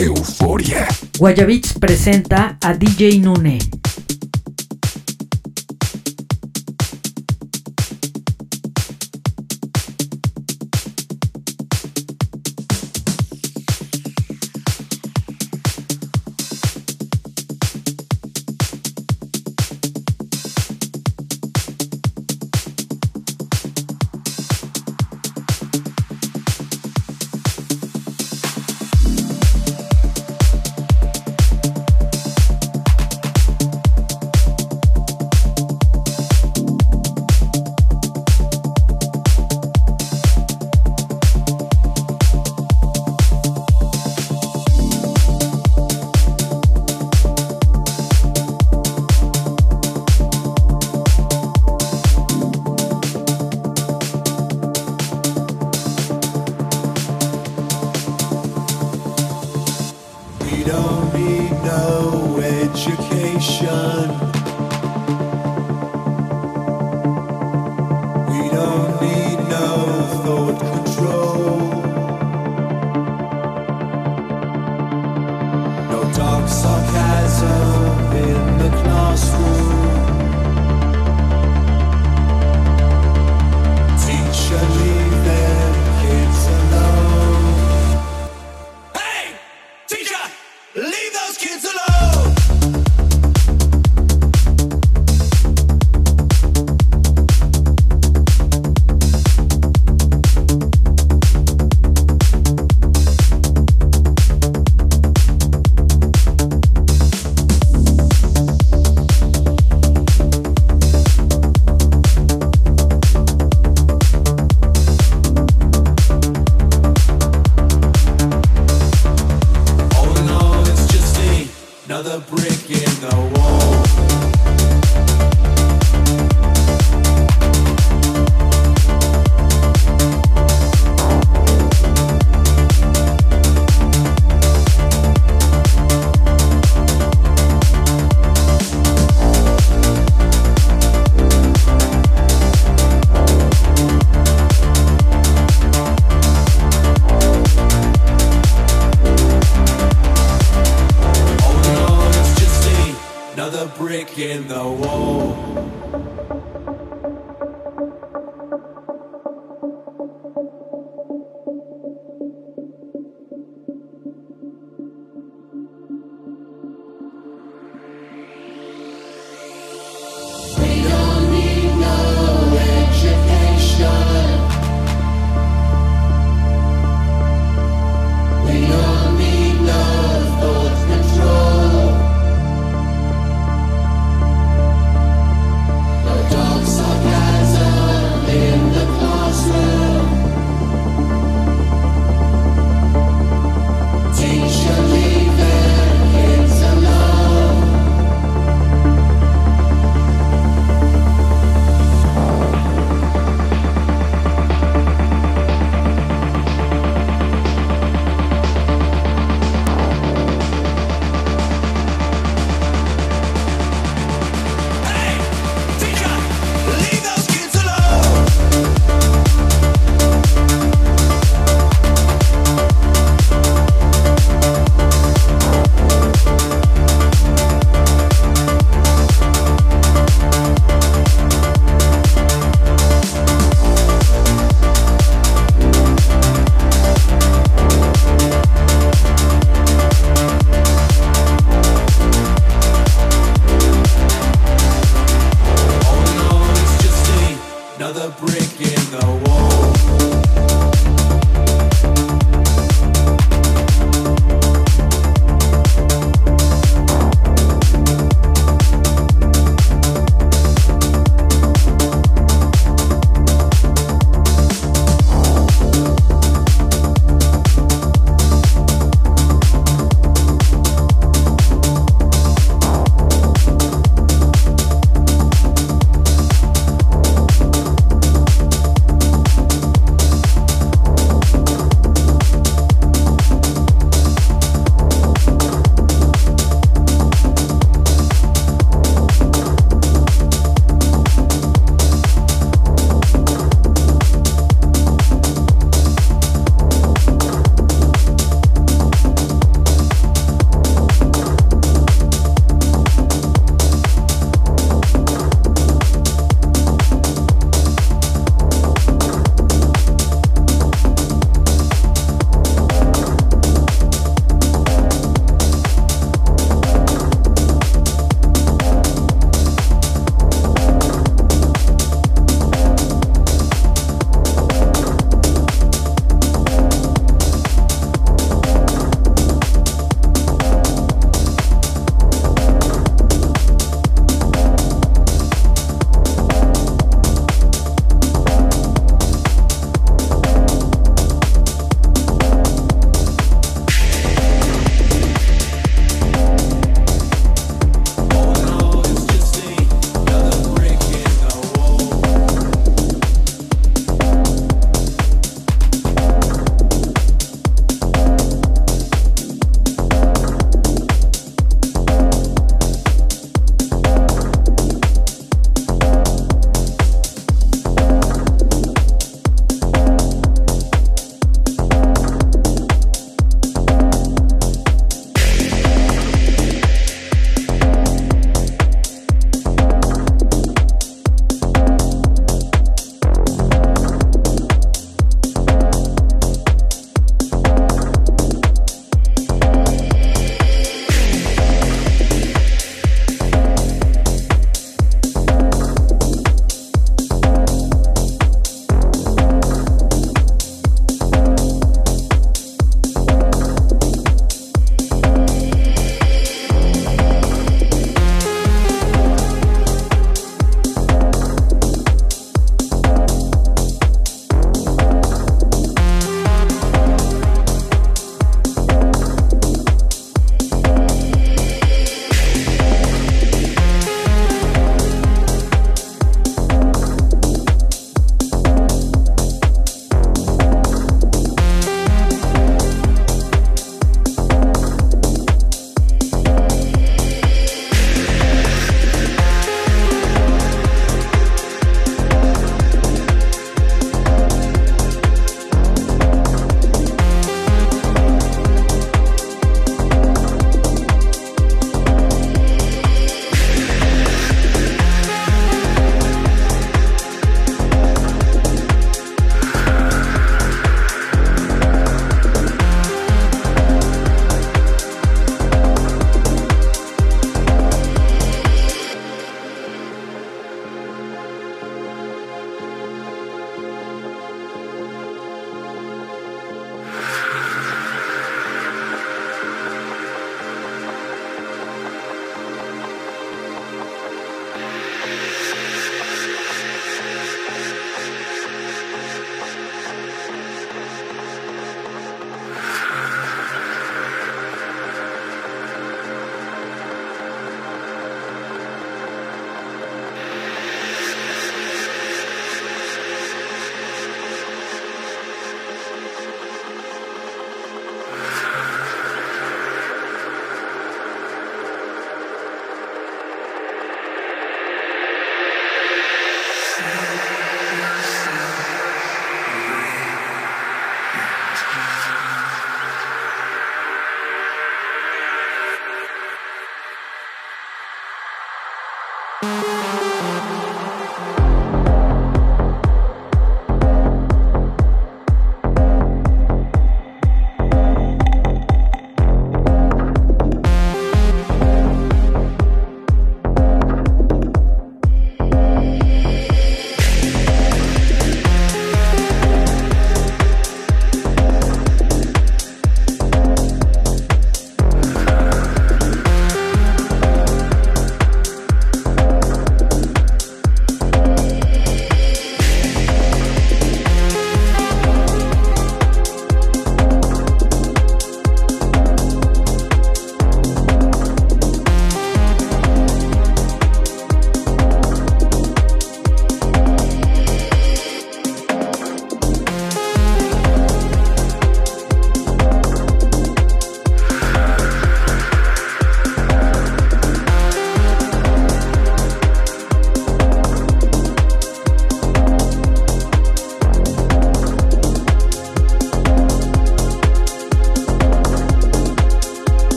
Euforia. Guayabits presenta a DJ Nune.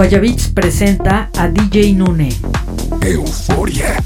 Guayabits presenta a DJ Nune. Euforia.